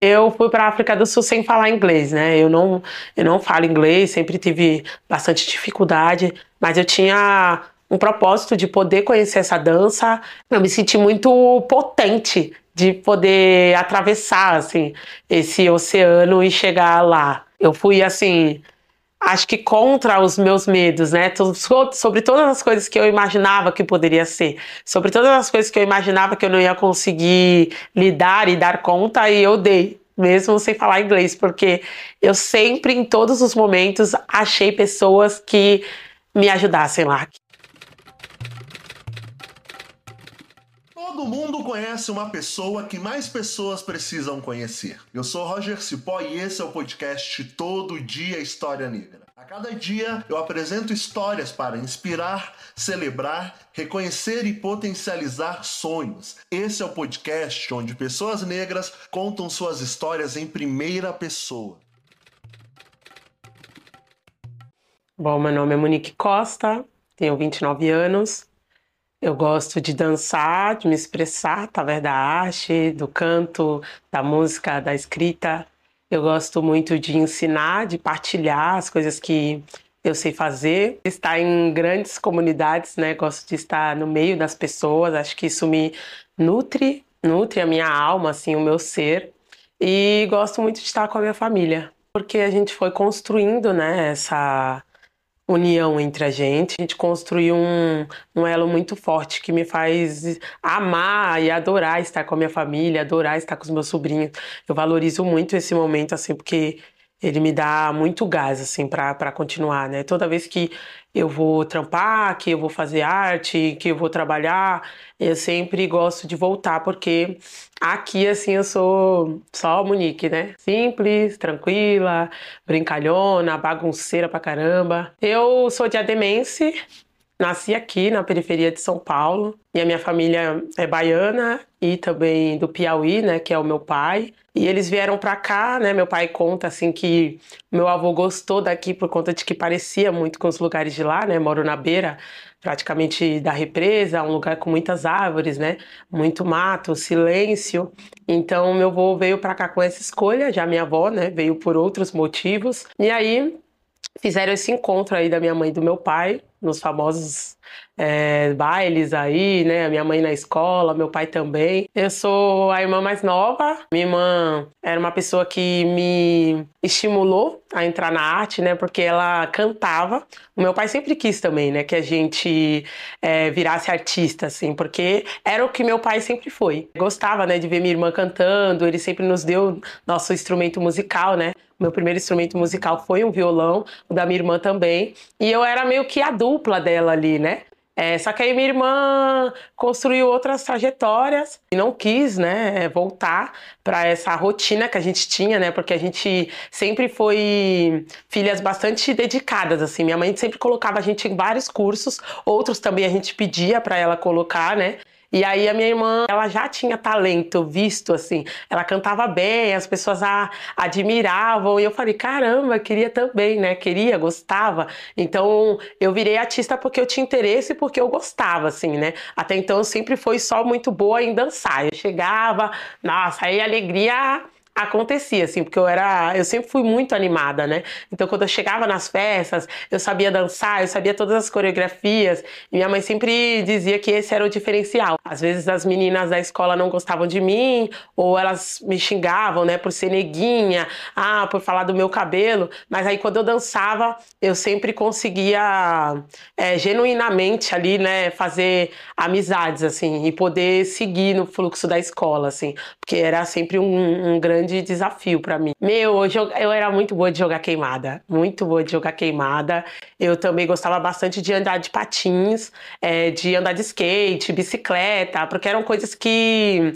Eu fui para a África do Sul sem falar inglês, né? Eu não, eu não falo inglês, sempre tive bastante dificuldade, mas eu tinha um propósito de poder conhecer essa dança. Eu me senti muito potente de poder atravessar assim esse oceano e chegar lá. Eu fui assim, acho que contra os meus medos, né? Sobre todas as coisas que eu imaginava que poderia ser, sobre todas as coisas que eu imaginava que eu não ia conseguir lidar e dar conta, e eu dei, mesmo sem falar inglês, porque eu sempre, em todos os momentos, achei pessoas que me ajudassem lá. Todo mundo conhece uma pessoa que mais pessoas precisam conhecer. Eu sou Roger Cipó e esse é o podcast Todo Dia História Negra. A cada dia eu apresento histórias para inspirar, celebrar, reconhecer e potencializar sonhos. Esse é o podcast onde pessoas negras contam suas histórias em primeira pessoa. Bom, meu nome é Monique Costa, tenho 29 anos, eu gosto de dançar, de me expressar através da arte, do canto, da música, da escrita. Eu gosto muito de ensinar, de partilhar as coisas que eu sei fazer. Estar em grandes comunidades, né? Gosto de estar no meio das pessoas. Acho que isso me nutre, nutre a minha alma, assim, o meu ser. E gosto muito de estar com a minha família, porque a gente foi construindo, né, essa união entre a gente. A gente construiu um, um elo muito forte que me faz amar e adorar estar com a minha família, adorar estar com os meus sobrinhos. Eu valorizo muito esse momento, assim, porque ele me dá muito gás, assim, para continuar, né? Toda vez que eu vou trampar, que eu vou fazer arte, que eu vou trabalhar, eu sempre gosto de voltar, porque aqui, assim, eu sou só Monique, né? Simples, tranquila, brincalhona, bagunceira pra caramba. Eu sou diademense, Nasci aqui na periferia de São Paulo e a minha família é baiana e também do Piauí, né, que é o meu pai. E eles vieram para cá, né? Meu pai conta assim que meu avô gostou daqui por conta de que parecia muito com os lugares de lá, né? Moro na beira praticamente da represa, um lugar com muitas árvores, né? Muito mato, silêncio. Então meu avô veio para cá com essa escolha, já minha avó, né, veio por outros motivos. E aí fizeram esse encontro aí da minha mãe e do meu pai, nos famosos é, bailes aí, né? A minha mãe na escola, meu pai também. Eu sou a irmã mais nova. Minha irmã era uma pessoa que me estimulou a entrar na arte, né? Porque ela cantava. O meu pai sempre quis também, né? Que a gente é, virasse artista, assim, porque era o que meu pai sempre foi. Gostava, né? De ver minha irmã cantando. Ele sempre nos deu nosso instrumento musical, né? Meu primeiro instrumento musical foi um violão, o da minha irmã também. E eu era meio que a dupla dela ali, né? É, só que aí minha irmã construiu outras trajetórias e não quis, né, voltar para essa rotina que a gente tinha, né, porque a gente sempre foi filhas bastante dedicadas, assim. Minha mãe sempre colocava a gente em vários cursos, outros também a gente pedia para ela colocar, né. E aí a minha irmã, ela já tinha talento visto assim, ela cantava bem, as pessoas a admiravam e eu falei, caramba, queria também, né? Queria, gostava. Então eu virei artista porque eu tinha interesse e porque eu gostava, assim, né? Até então eu sempre fui só muito boa em dançar. Eu chegava, nossa, aí alegria acontecia, assim, porque eu era. Eu sempre fui muito animada, né? Então, quando eu chegava nas festas, eu sabia dançar, eu sabia todas as coreografias. E minha mãe sempre dizia que esse era o diferencial. Às vezes as meninas da escola não gostavam de mim, ou elas me xingavam, né, por ser neguinha, ah, por falar do meu cabelo. Mas aí, quando eu dançava, eu sempre conseguia é, genuinamente ali, né, fazer amizades, assim, e poder seguir no fluxo da escola, assim, porque era sempre um, um grande grande desafio para mim. Meu, eu, eu era muito boa de jogar queimada, muito boa de jogar queimada. Eu também gostava bastante de andar de patins, é, de andar de skate, bicicleta, porque eram coisas que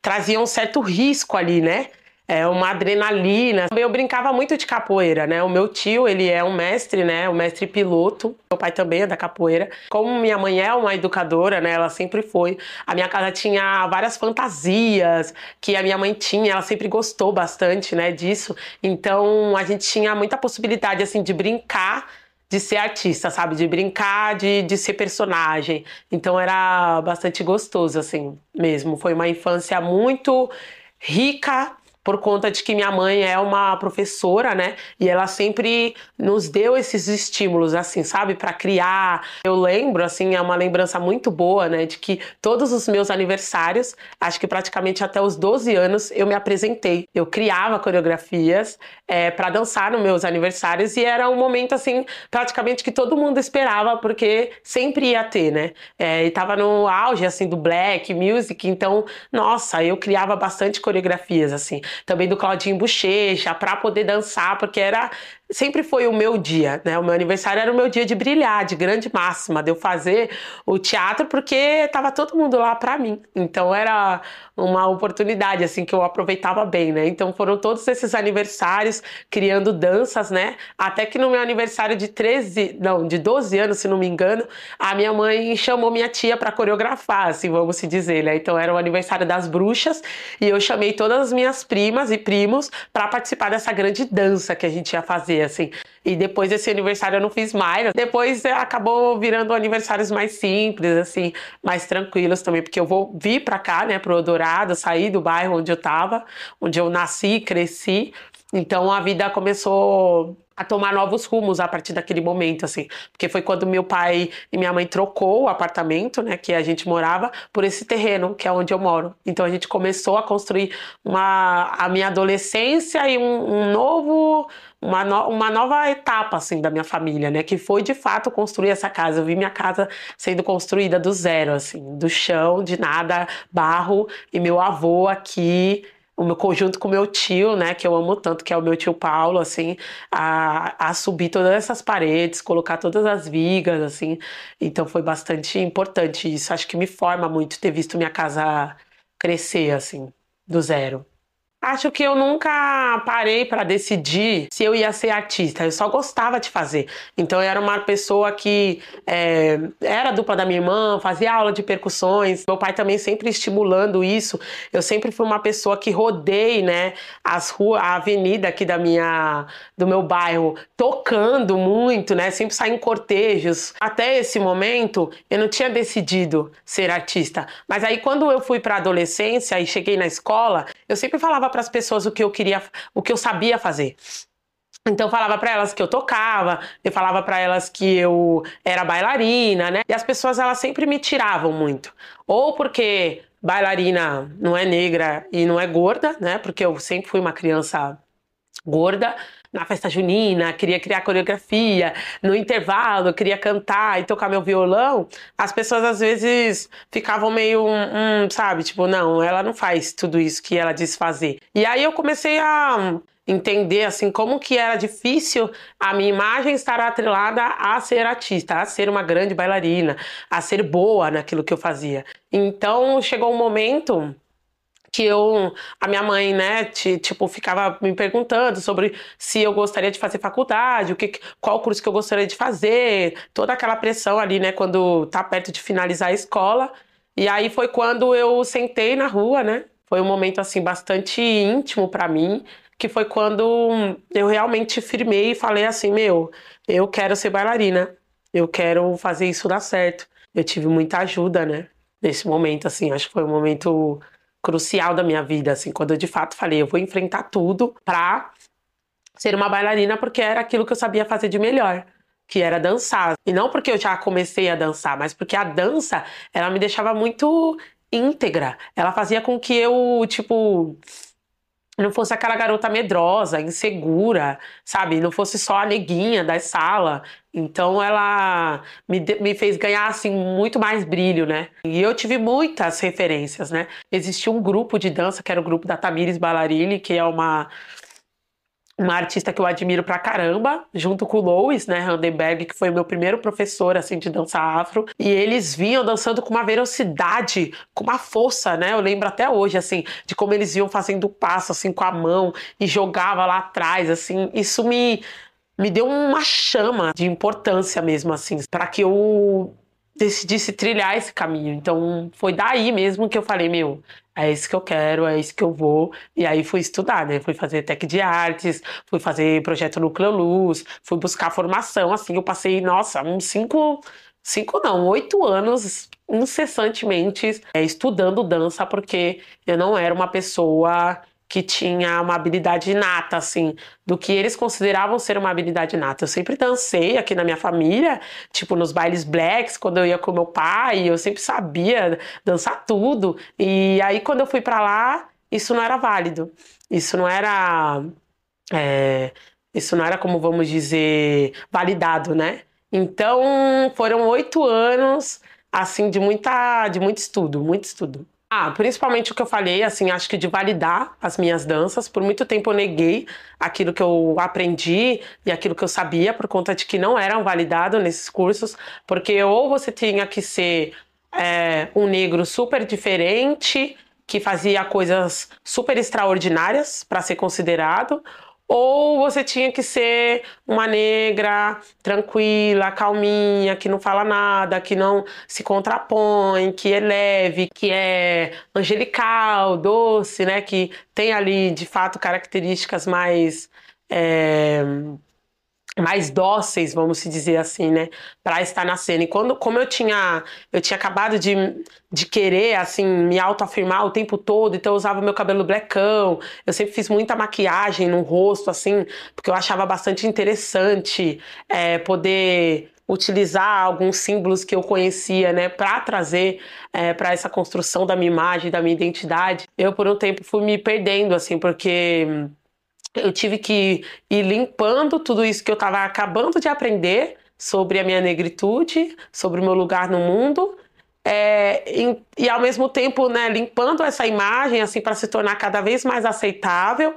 traziam um certo risco ali, né? É uma adrenalina. Eu brincava muito de capoeira, né? O meu tio, ele é um mestre, né? O mestre piloto. Meu pai também é da capoeira. Como minha mãe é uma educadora, né? Ela sempre foi. A minha casa tinha várias fantasias que a minha mãe tinha. Ela sempre gostou bastante, né? Disso. Então a gente tinha muita possibilidade, assim, de brincar de ser artista, sabe? De brincar, de, de ser personagem. Então era bastante gostoso, assim, mesmo. Foi uma infância muito rica por conta de que minha mãe é uma professora, né? E ela sempre nos deu esses estímulos, assim, sabe, para criar. Eu lembro, assim, é uma lembrança muito boa, né, de que todos os meus aniversários, acho que praticamente até os 12 anos, eu me apresentei. Eu criava coreografias é, para dançar nos meus aniversários e era um momento, assim, praticamente que todo mundo esperava, porque sempre ia ter, né? É, e tava no auge, assim, do black music, então, nossa, eu criava bastante coreografias, assim também do Claudinho Bochecha, para poder dançar, porque era sempre foi o meu dia, né? O meu aniversário era o meu dia de brilhar, de grande máxima, de eu fazer o teatro, porque tava todo mundo lá para mim. Então era uma oportunidade assim que eu aproveitava bem, né? Então foram todos esses aniversários criando danças, né? Até que no meu aniversário de 13, não, de 12 anos, se não me engano, a minha mãe chamou minha tia para coreografar, assim, vamos se dizer, né? Então era o aniversário das bruxas e eu chamei todas as minhas primas e primos para participar dessa grande dança que a gente ia fazer assim. E depois desse aniversário eu não fiz mais. Depois é, acabou virando aniversários mais simples, assim, mais tranquilos também, porque eu vou vir para cá, né, pro Dourado, sair do bairro onde eu tava, onde eu nasci, cresci. Então a vida começou a tomar novos rumos a partir daquele momento, assim, porque foi quando meu pai e minha mãe trocou o apartamento, né, que a gente morava, por esse terreno, que é onde eu moro. Então a gente começou a construir uma, a minha adolescência e um, um novo, uma, no, uma nova etapa, assim, da minha família, né, que foi de fato construir essa casa. Eu vi minha casa sendo construída do zero, assim, do chão, de nada, barro, e meu avô aqui o meu conjunto com meu tio, né, que eu amo tanto, que é o meu tio Paulo, assim, a, a subir todas essas paredes, colocar todas as vigas, assim. Então foi bastante importante isso. Acho que me forma muito ter visto minha casa crescer, assim, do zero. Acho que eu nunca parei para decidir se eu ia ser artista. Eu só gostava de fazer. Então eu era uma pessoa que é, era dupla da minha irmã, fazia aula de percussões. Meu pai também sempre estimulando isso. Eu sempre fui uma pessoa que rodei, né, as ruas, a avenida aqui da minha, do meu bairro, tocando muito, né, sempre saí em cortejos. Até esse momento eu não tinha decidido ser artista. Mas aí quando eu fui para adolescência e cheguei na escola, eu sempre falava para as pessoas o que eu queria, o que eu sabia fazer. Então eu falava para elas que eu tocava, eu falava para elas que eu era bailarina, né? E as pessoas elas sempre me tiravam muito. Ou porque bailarina não é negra e não é gorda, né? Porque eu sempre fui uma criança gorda na festa junina, queria criar coreografia, no intervalo queria cantar e tocar meu violão, as pessoas às vezes ficavam meio, hum, sabe, tipo, não, ela não faz tudo isso que ela diz fazer. E aí eu comecei a entender assim como que era difícil a minha imagem estar atrelada a ser artista, a ser uma grande bailarina, a ser boa naquilo que eu fazia. Então chegou um momento que eu, a minha mãe, né, tipo, ficava me perguntando sobre se eu gostaria de fazer faculdade, o que, qual curso que eu gostaria de fazer, toda aquela pressão ali, né, quando tá perto de finalizar a escola. E aí foi quando eu sentei na rua, né? Foi um momento assim bastante íntimo para mim, que foi quando eu realmente firmei e falei assim, meu, eu quero ser bailarina. Eu quero fazer isso dar certo. Eu tive muita ajuda, né? Nesse momento, assim, acho que foi um momento crucial da minha vida, assim, quando eu de fato falei, eu vou enfrentar tudo pra ser uma bailarina, porque era aquilo que eu sabia fazer de melhor, que era dançar. E não porque eu já comecei a dançar, mas porque a dança, ela me deixava muito íntegra. Ela fazia com que eu, tipo, não fosse aquela garota medrosa, insegura, sabe? Não fosse só a neguinha da sala. Então ela me, me fez ganhar assim muito mais brilho, né? E eu tive muitas referências, né? Existia um grupo de dança que era o grupo da Tamires Ballarini, que é uma uma artista que eu admiro pra caramba, junto com o Louis, né, Randenberg, que foi o meu primeiro professor, assim, de dança afro. E eles vinham dançando com uma velocidade, com uma força, né, eu lembro até hoje, assim, de como eles iam fazendo passo, assim, com a mão e jogava lá atrás, assim. Isso me, me deu uma chama de importância mesmo, assim, para que eu decidisse trilhar esse caminho. Então, foi daí mesmo que eu falei, meu, é isso que eu quero, é isso que eu vou. E aí fui estudar, né? Fui fazer tech de artes, fui fazer projeto Núcleo Luz, fui buscar formação, assim, eu passei, nossa, uns cinco, cinco não, oito anos incessantemente é, estudando dança, porque eu não era uma pessoa que tinha uma habilidade inata, assim, do que eles consideravam ser uma habilidade inata. Eu sempre dancei aqui na minha família, tipo nos bailes blacks, quando eu ia com meu pai, eu sempre sabia dançar tudo. E aí quando eu fui para lá, isso não era válido. Isso não era. É, isso não era, como vamos dizer, validado, né? Então foram oito anos assim de muita, de muito estudo, muito estudo. Ah, principalmente o que eu falei, assim, acho que de validar as minhas danças. Por muito tempo eu neguei aquilo que eu aprendi e aquilo que eu sabia, por conta de que não eram validados nesses cursos, porque ou você tinha que ser é, um negro super diferente, que fazia coisas super extraordinárias para ser considerado, ou você tinha que ser uma negra tranquila, calminha, que não fala nada, que não se contrapõe, que é leve, que é angelical, doce, né? Que tem ali de fato características mais. É mais dóceis, vamos se dizer assim, né, para estar na cena. E quando, como eu tinha, eu tinha acabado de, de querer assim me autoafirmar o tempo todo, então eu usava meu cabelo blackão, eu sempre fiz muita maquiagem no rosto, assim, porque eu achava bastante interessante é, poder utilizar alguns símbolos que eu conhecia, né, para trazer é, para essa construção da minha imagem, da minha identidade. Eu por um tempo fui me perdendo, assim, porque eu tive que ir limpando tudo isso que eu estava acabando de aprender sobre a minha negritude, sobre o meu lugar no mundo, é, e, e, ao mesmo tempo né, limpando essa imagem assim para se tornar cada vez mais aceitável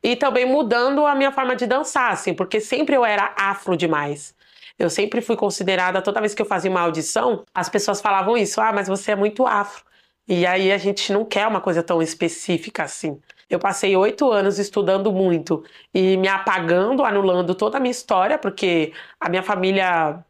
e também mudando a minha forma de dançar, assim, porque sempre eu era afro demais. Eu sempre fui considerada, toda vez que eu fazia uma audição, as pessoas falavam isso, ah, mas você é muito afro. E aí a gente não quer uma coisa tão específica assim. Eu passei oito anos estudando muito e me apagando, anulando toda a minha história, porque a minha família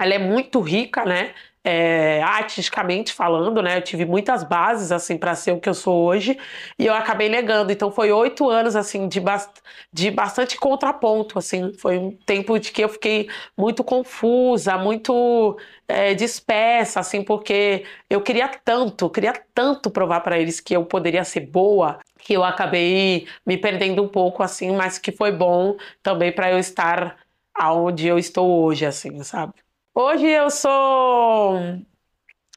ela é muito rica, né? É, artisticamente falando, né? Eu tive muitas bases assim para ser o que eu sou hoje e eu acabei negando. Então foi oito anos assim de, bast de bastante contraponto, assim. Foi um tempo de que eu fiquei muito confusa, muito é, dispersa, assim, porque eu queria tanto, queria tanto provar para eles que eu poderia ser boa que eu acabei me perdendo um pouco, assim, mas que foi bom também para eu estar aonde eu estou hoje, assim, sabe? Hoje eu sou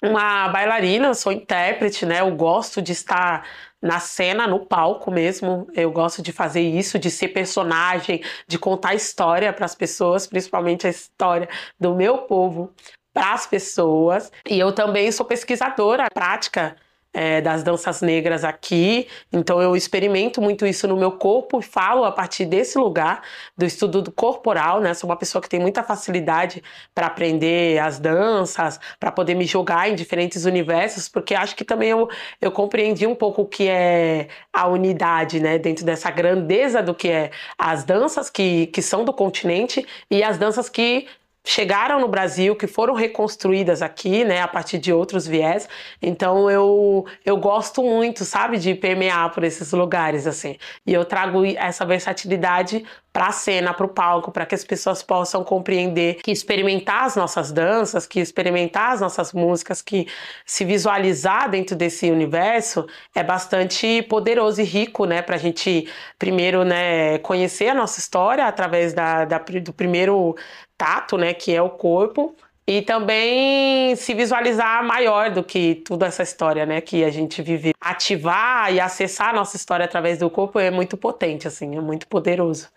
uma bailarina, sou intérprete, né? Eu gosto de estar na cena, no palco mesmo. Eu gosto de fazer isso, de ser personagem, de contar história para as pessoas, principalmente a história do meu povo para as pessoas. E eu também sou pesquisadora prática é, das danças negras aqui, então eu experimento muito isso no meu corpo e falo a partir desse lugar do estudo do corporal, né? Sou uma pessoa que tem muita facilidade para aprender as danças, para poder me jogar em diferentes universos, porque acho que também eu, eu compreendi um pouco o que é a unidade, né? Dentro dessa grandeza do que é as danças que, que são do continente e as danças que chegaram no Brasil, que foram reconstruídas aqui, né, a partir de outros viés. Então eu eu gosto muito, sabe, de permear por esses lugares assim. E eu trago essa versatilidade para a cena, para o palco, para que as pessoas possam compreender que experimentar as nossas danças, que experimentar as nossas músicas, que se visualizar dentro desse universo é bastante poderoso e rico, né? Para a gente primeiro, né, conhecer a nossa história através da, da, do primeiro tato, né, que é o corpo, e também se visualizar maior do que toda essa história, né, que a gente vive. Ativar e acessar a nossa história através do corpo é muito potente, assim, é muito poderoso.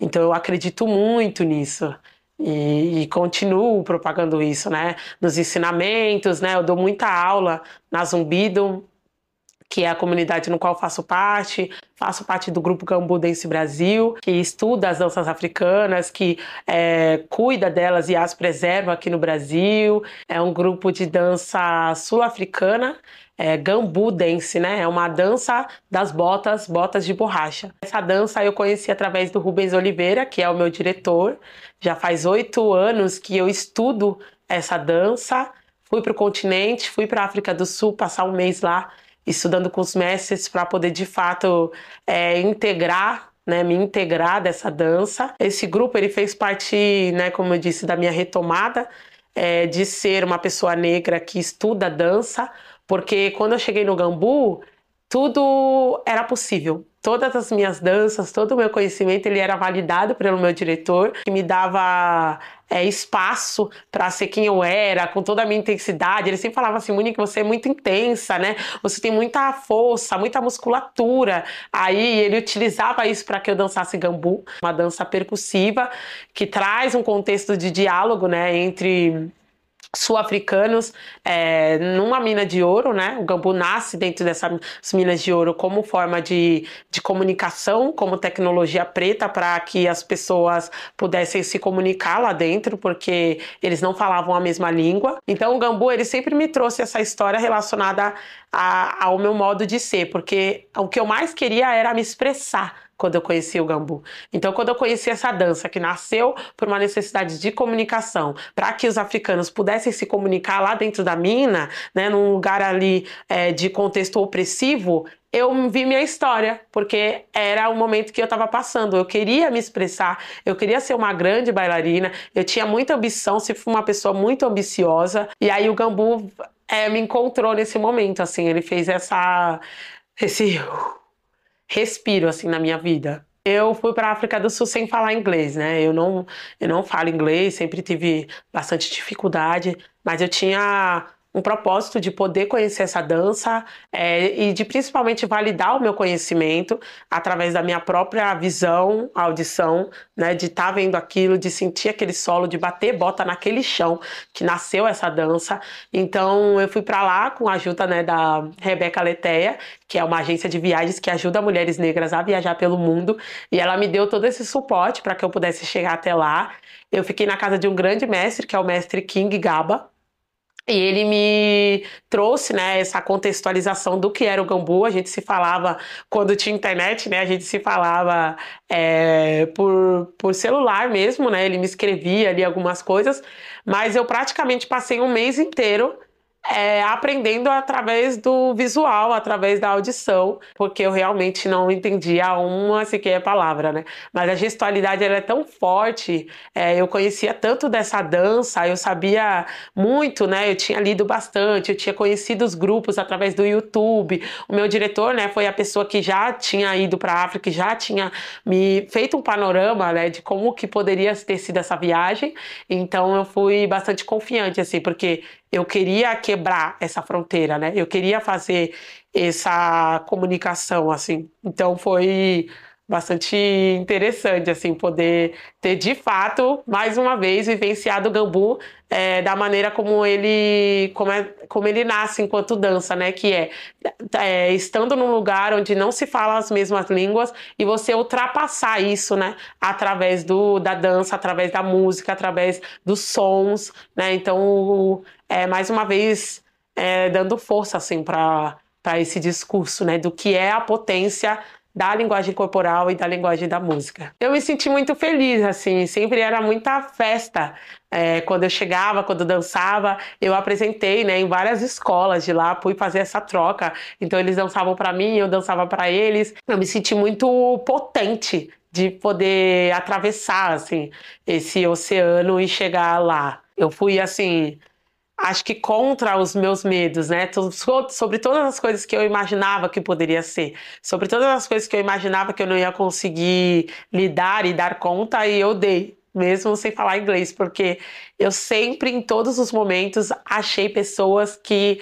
Então eu acredito muito nisso. E, e, continuo propagando isso, né? Nos ensinamentos, né? Eu dou muita aula na Zumbido, que é a comunidade no qual faço parte. Faço parte do grupo Gambu Dance Brasil, que estuda as danças africanas, que é, cuida delas e as preserva aqui no Brasil. É um grupo de dança sul-africana é, Gambu Dance, né? É uma dança das botas, botas de borracha. Essa dança eu conheci através do Rubens Oliveira, que é o meu diretor. Já faz oito anos que eu estudo essa dança. Fui para o continente, fui para a África do Sul passar um mês lá estudando com os mestres para poder de fato é, integrar né, me integrar dessa dança. Esse grupo ele fez parte, né, como eu disse, da minha retomada é, de ser uma pessoa negra que estuda dança, porque quando eu cheguei no Gambu, tudo era possível. todas as minhas danças, todo o meu conhecimento, ele era validado pelo meu diretor, que me dava é, espaço para ser quem eu era, com toda a minha intensidade. Ele sempre falava assim, Monique, você é muito intensa, né? Você tem muita força, muita musculatura. Aí ele utilizava isso para que eu dançasse gambu, uma dança percussiva que traz um contexto de diálogo, né, entre sul-africanos é, numa mina de ouro, né? O gambu nasce dentro dessas minas de ouro como forma de, de comunicação, como tecnologia preta para que as pessoas pudessem se comunicar lá dentro, porque eles não falavam a mesma língua. Então o gambu ele sempre me trouxe essa história relacionada a, ao meu modo de ser, porque o que eu mais queria era me expressar quando eu conheci o gambu. Então, quando eu conheci essa dança que nasceu por uma necessidade de comunicação, para que os africanos pudessem se comunicar lá dentro da mina, né, num lugar ali é, de contexto opressivo, eu vi minha história, porque era o momento que eu estava passando. Eu queria me expressar, eu queria ser uma grande bailarina, eu tinha muita ambição, se fui uma pessoa muito ambiciosa. E aí o Gambu é, me encontrou nesse momento, assim, ele fez essa esse respiro assim na minha vida. Eu fui para a África do Sul sem falar inglês, né? Eu não, eu não falo inglês, sempre tive bastante dificuldade, mas eu tinha um propósito de poder conhecer essa dança é, e de principalmente validar o meu conhecimento através da minha própria visão, audição, né, de estar tá vendo aquilo, de sentir aquele solo, de bater bota naquele chão que nasceu essa dança. Então eu fui para lá com a ajuda né, da Rebeca Leteia, que é uma agência de viagens que ajuda mulheres negras a viajar pelo mundo, e ela me deu todo esse suporte para que eu pudesse chegar até lá. Eu fiquei na casa de um grande mestre, que é o mestre King Gaba, e ele me trouxe, né, essa contextualização do que era o Gambu. A gente se falava, quando tinha internet, né, a gente se falava é, por, por celular mesmo, né, ele me escrevia ali algumas coisas, mas eu praticamente passei um mês inteiro é, aprendendo através do visual, através da audição, porque eu realmente não entendia uma sequer palavra, né? Mas a gestualidade ela é tão forte, é, eu conhecia tanto dessa dança, eu sabia muito, né? Eu tinha lido bastante, eu tinha conhecido os grupos através do YouTube. O meu diretor, né, foi a pessoa que já tinha ido para a África, que já tinha me feito um panorama, né, de como que poderia ter sido essa viagem. Então eu fui bastante confiante, assim, porque eu queria quebrar essa fronteira, né? Eu queria fazer essa comunicação, assim. Então foi bastante interessante, assim, poder ter de fato, mais uma vez, vivenciado o Gambu é, da maneira como ele, como, é, como ele nasce enquanto dança, né? Que é, é, estando num lugar onde não se fala as mesmas línguas e você ultrapassar isso, né? Através do, da dança, através da música, através dos sons, né? Então, é, mais uma vez, é, dando força, assim, para esse discurso, né? Do que é a potência da linguagem corporal e da linguagem da música. Eu me senti muito feliz, assim, sempre era muita festa. É, quando eu chegava, quando eu dançava, eu apresentei né, em várias escolas de lá, fui fazer essa troca. Então eles dançavam para mim, eu dançava para eles. Eu me senti muito potente de poder atravessar assim esse oceano e chegar lá. Eu fui assim acho que contra os meus medos, né? Sobre todas as coisas que eu imaginava que poderia ser, sobre todas as coisas que eu imaginava que eu não ia conseguir lidar e dar conta, e eu dei, mesmo sem falar inglês, porque eu sempre, em todos os momentos, achei pessoas que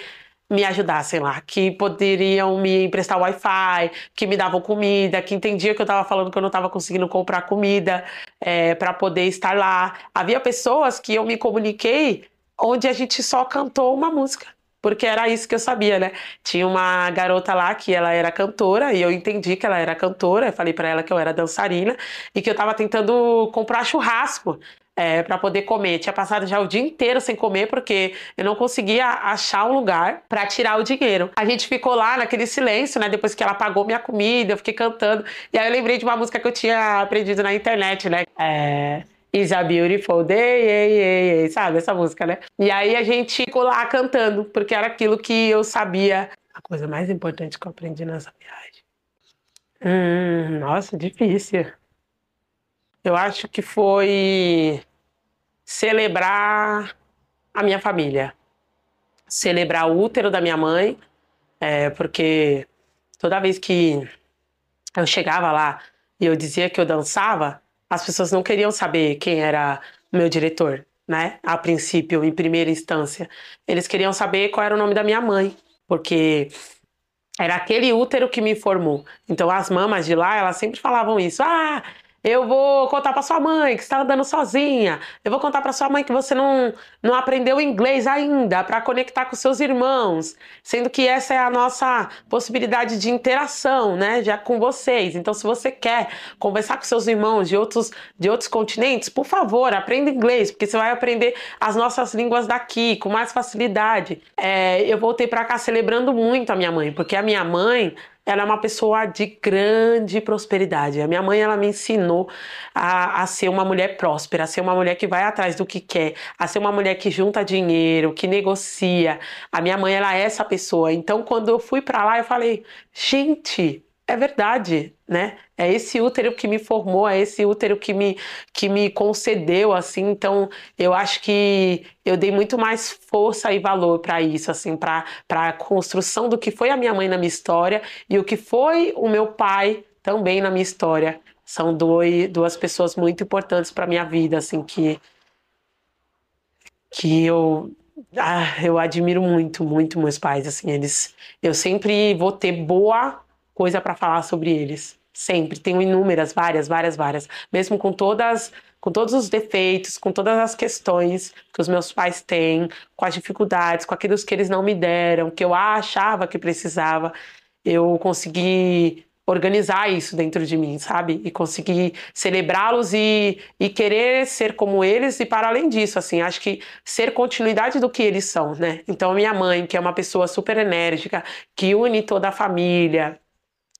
me ajudassem lá, que poderiam me emprestar Wi-Fi, que me davam comida, que entendia que eu estava falando que eu não estava conseguindo comprar comida é, para poder estar lá. Havia pessoas que eu me comuniquei onde a gente só cantou uma música. Porque era isso que eu sabia, né? Tinha uma garota lá que ela era cantora e eu entendi que ela era cantora. Eu falei para ela que eu era dançarina e que eu tava tentando comprar churrasco é, para poder comer. Tinha passado já o dia inteiro sem comer porque eu não conseguia achar um lugar para tirar o dinheiro. A gente ficou lá naquele silêncio, né? Depois que ela pagou minha comida, eu fiquei cantando. E aí eu lembrei de uma música que eu tinha aprendido na internet, né? É Is a Beautiful Day, ei, ei, ei, sabe essa música, né? E aí a gente ficou lá cantando, porque era aquilo que eu sabia. A coisa mais importante que eu aprendi nessa viagem. Hum, nossa, difícil. Eu acho que foi celebrar a minha família. Celebrar o útero da minha mãe, é, porque toda vez que eu chegava lá e eu dizia que eu dançava, as pessoas não queriam saber quem era meu diretor, né? A princípio, em primeira instância. Eles queriam saber qual era o nome da minha mãe, porque era aquele útero que me formou. Então as mamas de lá, elas sempre falavam isso. Ah, eu vou contar para sua mãe que está andando sozinha. Eu vou contar para sua mãe que você não, não aprendeu inglês ainda para conectar com seus irmãos, sendo que essa é a nossa possibilidade de interação, né, já com vocês. Então, se você quer conversar com seus irmãos de outros de outros continentes, por favor, aprenda inglês, porque você vai aprender as nossas línguas daqui com mais facilidade. É, eu voltei para cá celebrando muito a minha mãe, porque a minha mãe ela é uma pessoa de grande prosperidade. A minha mãe, ela me ensinou a, a, ser uma mulher próspera, a ser uma mulher que vai atrás do que quer, a ser uma mulher que junta dinheiro, que negocia. A minha mãe, ela é essa pessoa. Então, quando eu fui para lá, eu falei, gente, é verdade, né? É esse útero que me formou, é esse útero que me, que me concedeu, assim. Então, eu acho que eu dei muito mais força e valor para isso, assim, para a construção do que foi a minha mãe na minha história e o que foi o meu pai também na minha história. São dois, duas pessoas muito importantes para minha vida, assim, que que eu ah, eu admiro muito, muito meus pais, assim, eles eu sempre vou ter boa coisa para falar sobre eles. Sempre. Tenho inúmeras, várias, várias, várias. Mesmo com todas com todos os defeitos, com todas as questões que os meus pais têm, com as dificuldades, com aqueles que eles não me deram, que eu achava que precisava, eu consegui organizar isso dentro de mim, sabe? E conseguir celebrá-los e, e querer ser como eles e para além disso, assim, acho que ser continuidade do que eles são, né? Então, minha mãe, que é uma pessoa super enérgica, que une toda a família,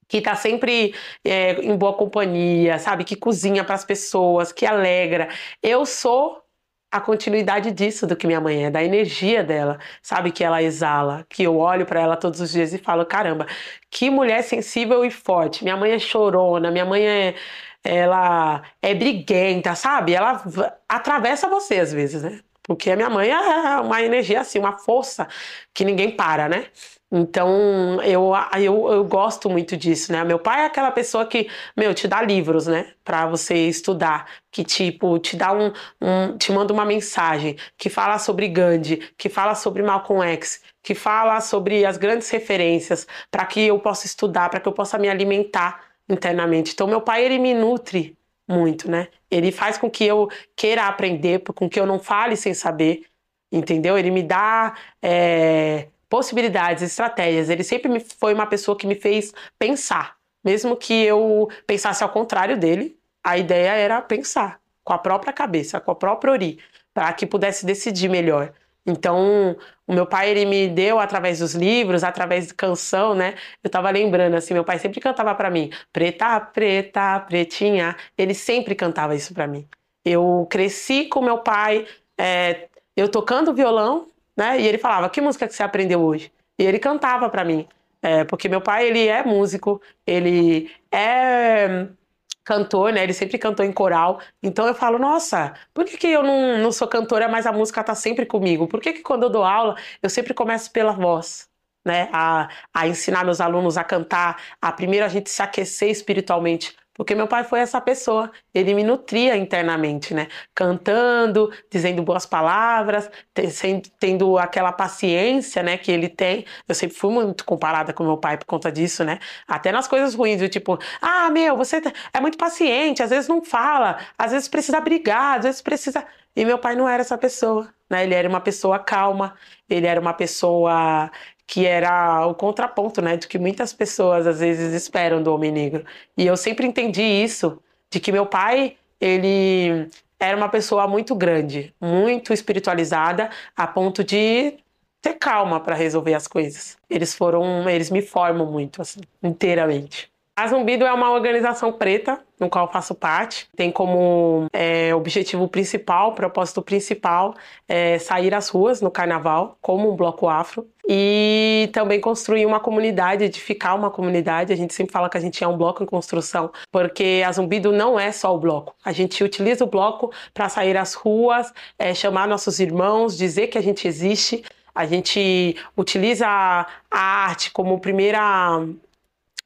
que tá sempre é, em boa companhia, sabe? Que cozinha para as pessoas, que alegra. Eu sou a continuidade disso do que minha mãe é, da energia dela, sabe? Que ela exala, que eu olho para ela todos os dias e falo: caramba, que mulher sensível e forte. Minha mãe é chorona, minha mãe é. Ela é briguenta, sabe? Ela atravessa você às vezes, né? Porque a minha mãe é uma energia assim, uma força que ninguém para, né? Então, eu, eu, eu gosto muito disso, né? Meu pai é aquela pessoa que, meu, te dá livros, né? Pra você estudar, que, tipo, te dá um, um te manda uma mensagem, que fala sobre Gandhi, que fala sobre Malcolm X, que fala sobre as grandes referências, para que eu possa estudar, para que eu possa me alimentar internamente. Então, meu pai, ele me nutre muito, né? Ele faz com que eu queira aprender, com que eu não fale sem saber, entendeu? Ele me dá. É possibilidades, estratégias. Ele sempre me, foi uma pessoa que me fez pensar. Mesmo que eu pensasse ao contrário dele, a ideia era pensar com a própria cabeça, com a própria ori, para que pudesse decidir melhor. Então, o meu pai ele me deu através dos livros, através de canção, né? Eu tava lembrando assim, meu pai sempre cantava para mim, preta, preta, pretinha. Ele sempre cantava isso para mim. Eu cresci com meu pai, é, eu tocando violão né? E ele falava: "Que música que você aprendeu hoje?" E ele cantava para mim, é, porque meu pai ele é músico, ele é cantor, né? Ele sempre cantou em coral. Então eu falo, nossa, por que, que eu não, não sou cantora, mas a música tá sempre comigo? Por que, que quando eu dou aula, eu sempre começo pela voz? Né, a, a ensinar meus alunos a cantar, a primeiro a gente se aquecer espiritualmente, porque meu pai foi essa pessoa, ele me nutria internamente, né? Cantando, dizendo boas palavras, tendo aquela paciência, né, que ele tem. Eu sempre fui muito comparada com meu pai por conta disso, né? Até nas coisas ruins, do tipo, ah, meu, você é muito paciente, às vezes não fala, às vezes precisa brigar, às vezes precisa. E meu pai não era essa pessoa, né? Ele era uma pessoa calma, ele era uma pessoa que era o contraponto, né, do que muitas pessoas às vezes esperam do homem negro. E eu sempre entendi isso, de que meu pai, ele era uma pessoa muito grande, muito espiritualizada, a ponto de ter calma para resolver as coisas. Eles foram, eles me formam muito assim, inteiramente. A Zumbido é uma organização preta, no qual faço parte. Tem como é, objetivo principal, propósito principal, é, sair às ruas no carnaval, como um bloco afro. E também construir uma comunidade, edificar uma comunidade. A gente sempre fala que a gente é um bloco em construção, porque a Zumbido não é só o bloco. A gente utiliza o bloco para sair às ruas, é, chamar nossos irmãos, dizer que a gente existe. A gente utiliza a arte como primeira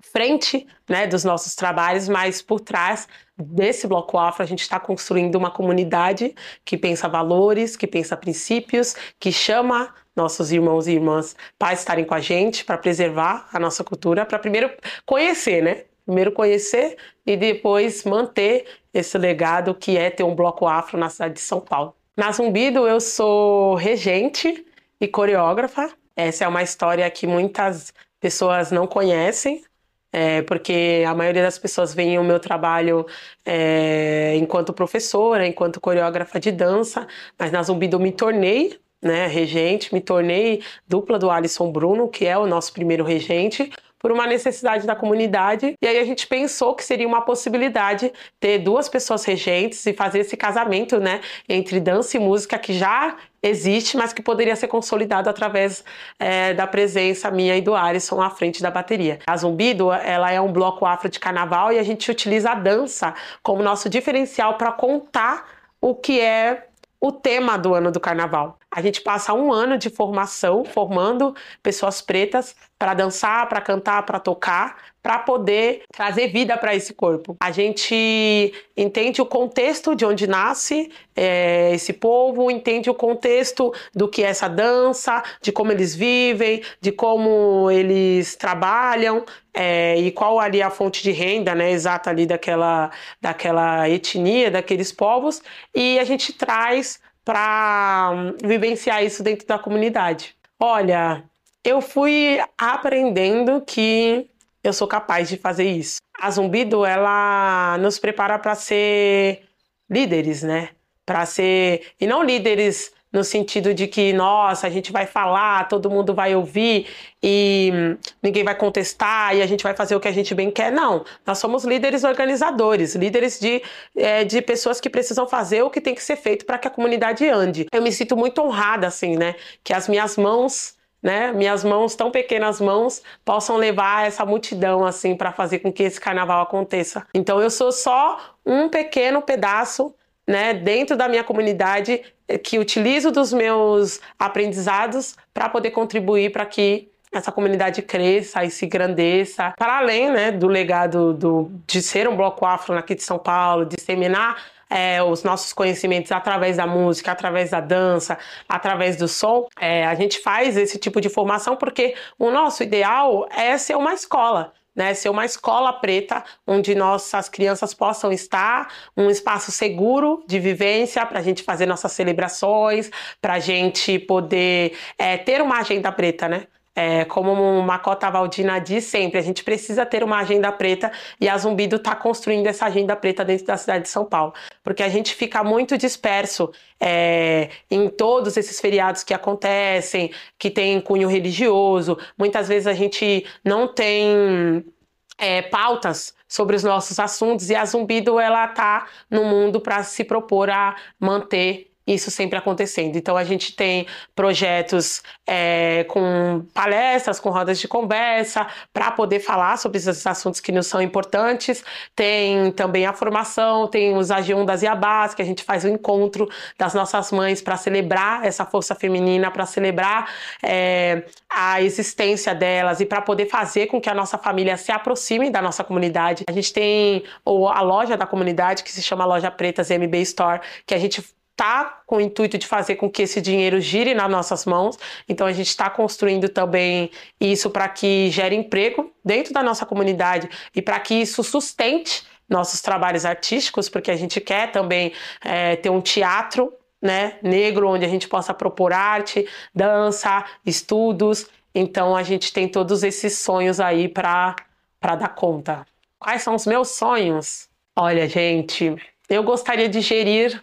frente né, dos nossos trabalhos, mas por trás desse bloco afro a gente está construindo uma comunidade que pensa valores, que pensa princípios, que chama nossos irmãos e irmãs para estarem com a gente, para preservar a nossa cultura, para primeiro conhecer, né? Primeiro conhecer e depois manter esse legado que é ter um bloco afro na cidade de São Paulo. Na Zumbido eu sou regente e coreógrafa. Essa é uma história que muitas pessoas não conhecem, é, porque a maioria das pessoas vê o meu trabalho é, enquanto professora, enquanto coreógrafa de dança, mas na Zumbido eu me tornei né, regente, me tornei dupla do Alisson Bruno, que é o nosso primeiro regente, por uma necessidade da comunidade. E aí a gente pensou que seria uma possibilidade ter duas pessoas regentes e fazer esse casamento, né, entre dança e música que já existe, mas que poderia ser consolidado através é, da presença minha e do Alisson à frente da bateria. A Zumbido, ela é um bloco afro de carnaval e a gente utiliza a dança como nosso diferencial para contar o que é o tema do ano do carnaval. A gente passa um ano de formação formando pessoas pretas para dançar, para cantar, para tocar, para poder trazer vida para esse corpo. A gente entende o contexto de onde nasce é, esse povo, entende o contexto do que é essa dança, de como eles vivem, de como eles trabalham é, e qual ali a fonte de renda, né, exata ali daquela, daquela etnia, daqueles povos, e a gente traz para vivenciar isso dentro da comunidade. Olha, eu fui aprendendo que eu sou capaz de fazer isso. A Zumbido, ela nos prepara para ser líderes, né? Para ser e não líderes no sentido de que, nossa, a gente vai falar, todo mundo vai ouvir e ninguém vai contestar e a gente vai fazer o que a gente bem quer. Não, nós somos líderes organizadores, líderes de, é, de pessoas que precisam fazer o que tem que ser feito para que a comunidade ande. Eu me sinto muito honrada, assim, né? Que as minhas mãos né, minhas mãos, tão pequenas mãos, possam levar essa multidão assim para fazer com que esse carnaval aconteça. Então eu sou só um pequeno pedaço, né, dentro da minha comunidade eh, que utilizo dos meus aprendizados para poder contribuir para que essa comunidade cresça e se grandeça, para além né, do legado do, de ser um bloco afro aqui de São Paulo, disseminar é, os nossos conhecimentos através da música, através da dança, através do som. É, a gente faz esse tipo de formação porque o nosso ideal é ser uma escola. Né, ser uma escola preta onde nossas crianças possam estar, um espaço seguro de vivência para a gente fazer nossas celebrações, para a gente poder é, ter uma agenda preta, né? É, como Macota Valdina diz sempre, a gente precisa ter uma agenda preta e a Zumbido está construindo essa agenda preta dentro da cidade de São Paulo, porque a gente fica muito disperso é, em todos esses feriados que acontecem, que tem cunho religioso. Muitas vezes a gente não tem é, pautas sobre os nossos assuntos e a Zumbido ela tá no mundo para se propor a manter isso sempre acontecendo. Então a gente tem projetos é, com palestras, com rodas de conversa, para poder falar sobre esses assuntos que nos são importantes. Tem também a formação, tem os Agiundas e Abás, que a gente faz o encontro das nossas mães para celebrar essa força feminina, para celebrar é, a existência delas e para poder fazer com que a nossa família se aproxime da nossa comunidade. A gente tem a loja da comunidade que se chama Loja Pretas MB Store, que a gente está com o intuito de fazer com que esse dinheiro gire nas nossas mãos. Então a gente está construindo também isso para que gere emprego dentro da nossa comunidade e para que isso sustente nossos trabalhos artísticos, porque a gente quer também é, ter um teatro né, negro onde a gente possa propor arte, dança, estudos. Então a gente tem todos esses sonhos aí para dar conta. Quais são os meus sonhos? Olha, gente, eu gostaria de gerir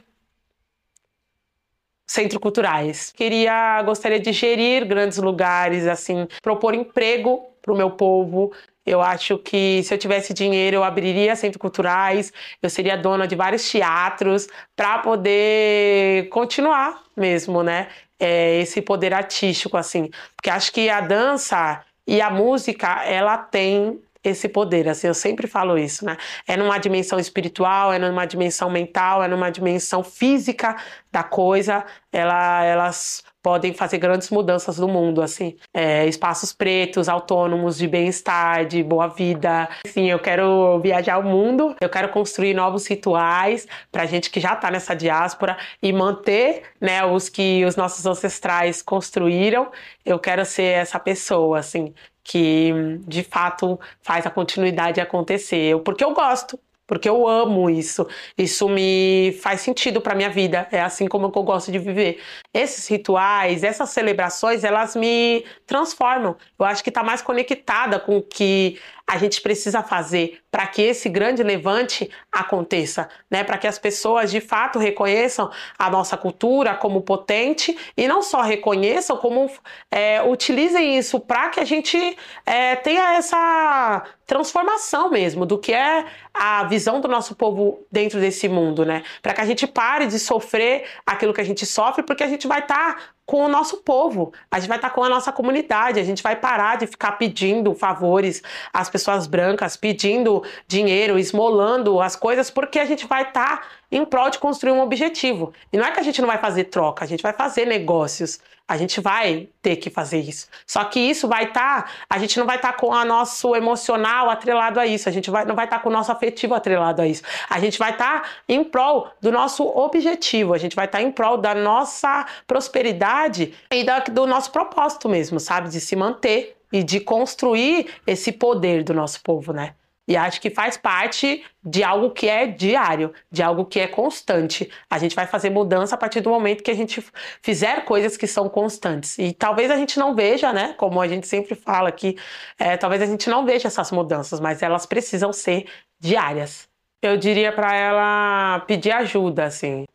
centro culturais. Queria, gostaria de gerir grandes lugares, assim, propor emprego para o meu povo. Eu acho que se eu tivesse dinheiro, eu abriria centros culturais, eu seria dona de vários teatros para poder continuar mesmo, né? É, esse poder artístico, assim. Porque acho que a dança e a música, ela tem esse poder, assim, eu sempre falo isso, né? É numa dimensão espiritual, é numa dimensão mental, é numa dimensão física da coisa, ela, elas podem fazer grandes mudanças no mundo, assim. É, espaços pretos, autônomos, de bem-estar, de boa vida. Sim, eu quero viajar o mundo, eu quero construir novos rituais pra gente que já tá nessa diáspora e manter, né, os que os nossos ancestrais construíram. Eu quero ser essa pessoa, assim, que de fato faz a continuidade acontecer. Porque eu gosto, porque eu amo isso. Isso me faz sentido para minha vida. É assim como eu gosto de viver. Esses rituais, essas celebrações, elas me transformam. Eu acho que está mais conectada com o que a gente precisa fazer para que esse grande levante aconteça, né? Para que as pessoas de fato reconheçam a nossa cultura como potente e não só reconheçam, como é, utilizem isso para que a gente é, tenha essa transformação mesmo do que é a visão do nosso povo dentro desse mundo, né? Para que a gente pare de sofrer aquilo que a gente sofre, porque a gente vai estar tá com o nosso povo, a gente vai estar com a nossa comunidade, a gente vai parar de ficar pedindo favores às pessoas brancas, pedindo dinheiro, esmolando as coisas, porque a gente vai estar em prol de construir um objetivo. E não é que a gente não vai fazer troca, a gente vai fazer negócios. A gente vai ter que fazer isso. Só que isso vai estar, tá, a gente não vai estar tá com o nosso emocional atrelado a isso, a gente vai, não vai estar tá com o nosso afetivo atrelado a isso. A gente vai estar tá em prol do nosso objetivo, a gente vai estar tá em prol da nossa prosperidade e da, do nosso propósito mesmo, sabe? De se manter e de construir esse poder do nosso povo, né? E acho que faz parte de algo que é diário, de algo que é constante. A gente vai fazer mudança a partir do momento que a gente fizer coisas que são constantes. E talvez a gente não veja, né? Como a gente sempre fala aqui, é, talvez a gente não veja essas mudanças, mas elas precisam ser diárias. Eu diria para ela pedir ajuda, assim.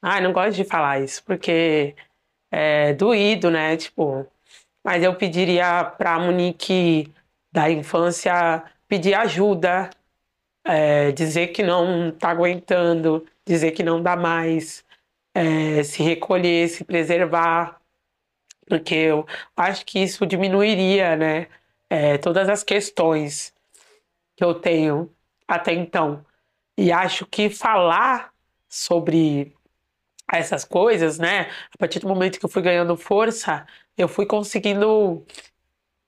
Ah, não gosto de falar isso, porque é doído, né? Tipo, mas eu pediria para a Monique da infância pedir ajuda, é, dizer que não está aguentando, dizer que não dá mais, é, se recolher, se preservar, porque eu acho que isso diminuiria, né, é, todas as questões que eu tenho até então. E acho que falar sobre essas coisas, né, a partir do momento que eu fui ganhando força, eu fui conseguindo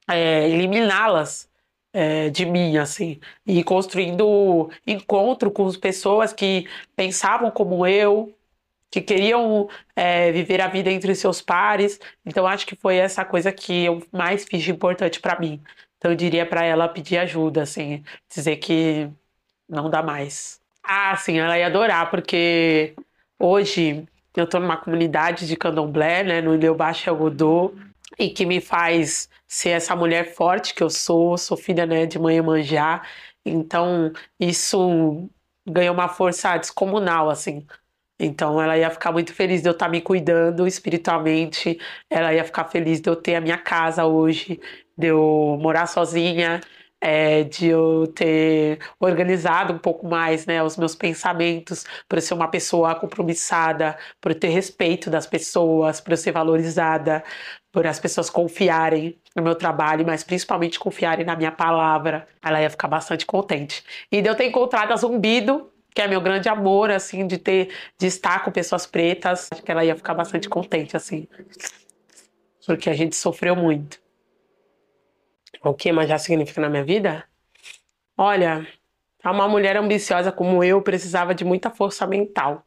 é, eliminá-las é, de mim, assim, e construindo encontro com as pessoas que pensavam como eu, que queriam é, viver a vida entre seus pares. Então, acho que foi essa coisa que eu mais fiz de importante para mim. Então, eu diria para ela pedir ajuda, assim, dizer que não dá mais. Ah, sim, ela ia adorar, porque hoje eu estou numa comunidade de candomblé, né, no Ilhéu Baixo Algodô, e que me faz ser essa mulher forte que eu sou, sou filha né, de mãe manjá, então isso ganhou uma força descomunal, assim. Então ela ia ficar muito feliz de eu estar me cuidando espiritualmente, ela ia ficar feliz de eu ter a minha casa hoje, de eu morar sozinha, é, de eu ter organizado um pouco mais né, os meus pensamentos, por eu ser uma pessoa compromissada, por eu ter respeito das pessoas, por eu ser valorizada, por as pessoas confiarem no meu trabalho, mas principalmente confiarem na minha palavra. Ela ia ficar bastante contente. E de eu ter encontrado a Zumbido, que é meu grande amor, assim, de ter, de estar com pessoas pretas, acho que ela ia ficar bastante contente, assim, porque a gente sofreu muito. O que já significa na minha vida? Olha, uma mulher ambiciosa como eu precisava de muita força mental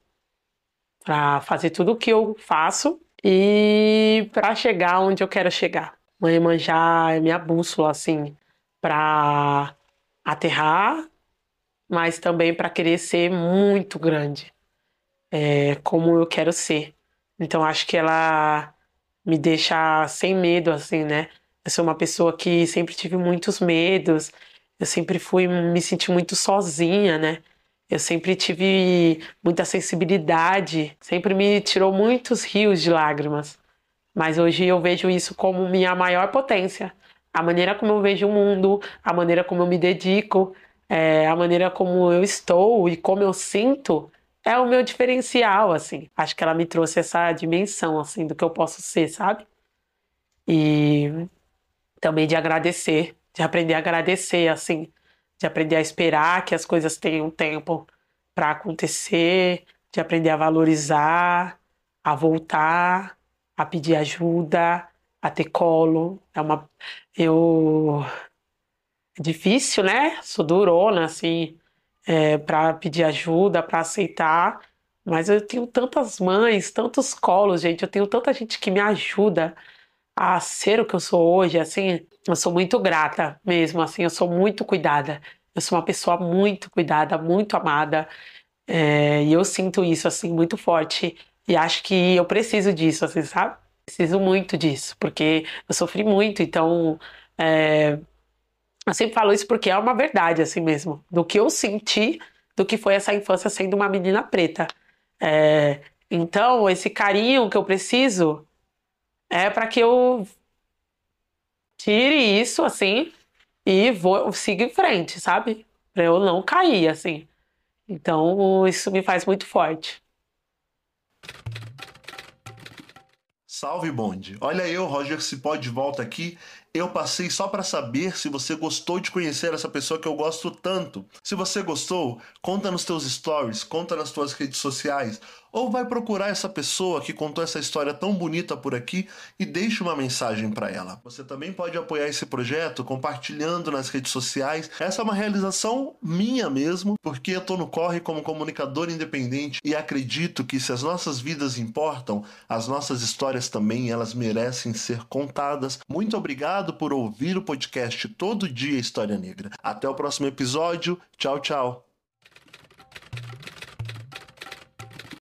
para fazer tudo o que eu faço e para chegar onde eu quero chegar. Mãe Manjá é minha bússola, assim, para aterrar, mas também para querer ser muito grande, é, como eu quero ser. Então acho que ela me deixa sem medo, assim, né? Eu sou uma pessoa que sempre tive muitos medos, eu sempre fui me senti muito sozinha, né? Eu sempre tive muita sensibilidade, sempre me tirou muitos rios de lágrimas. Mas hoje eu vejo isso como minha maior potência. A maneira como eu vejo o mundo, a maneira como eu me dedico, é, a maneira como eu estou e como eu sinto é o meu diferencial, assim. Acho que ela me trouxe essa dimensão, assim, do que eu posso ser, sabe? E também de agradecer, de aprender a agradecer, assim, de aprender a esperar que as coisas tenham tempo para acontecer, de aprender a valorizar, a voltar, a pedir ajuda, a ter colo. É uma eu é difícil, né? Sou durona assim, é, para pedir ajuda, para aceitar, mas eu tenho tantas mães, tantos colos, gente, eu tenho tanta gente que me ajuda a ser o que eu sou hoje, assim, eu sou muito grata mesmo, assim, eu sou muito cuidada. Eu sou uma pessoa muito cuidada, muito amada, é, e eu sinto isso, assim, muito forte. E acho que eu preciso disso, assim, sabe? Preciso muito disso, porque eu sofri muito, então. É, eu sempre falo isso porque é uma verdade, assim mesmo. Do que eu senti, do que foi essa infância sendo uma menina preta. É, então, esse carinho que eu preciso é para que eu tire isso, assim, e vou, siga em frente, sabe? Para eu não cair, assim. Então, isso me faz muito forte. Salve bonde! Olha eu, Roger Cipó, de volta aqui eu passei só para saber se você gostou de conhecer essa pessoa que eu gosto tanto. Se você gostou, conta nos teus stories, conta nas tuas redes sociais, ou vai procurar essa pessoa que contou essa história tão bonita por aqui e deixe uma mensagem para ela. Você também pode apoiar esse projeto compartilhando nas redes sociais. Essa é uma realização minha mesmo, porque eu tô no corre como comunicador independente e acredito que se as nossas vidas importam, as nossas histórias também elas merecem ser contadas. Muito obrigado por ouvir o podcast Todo Dia História Negra. Até o próximo episódio. Tchau, tchau.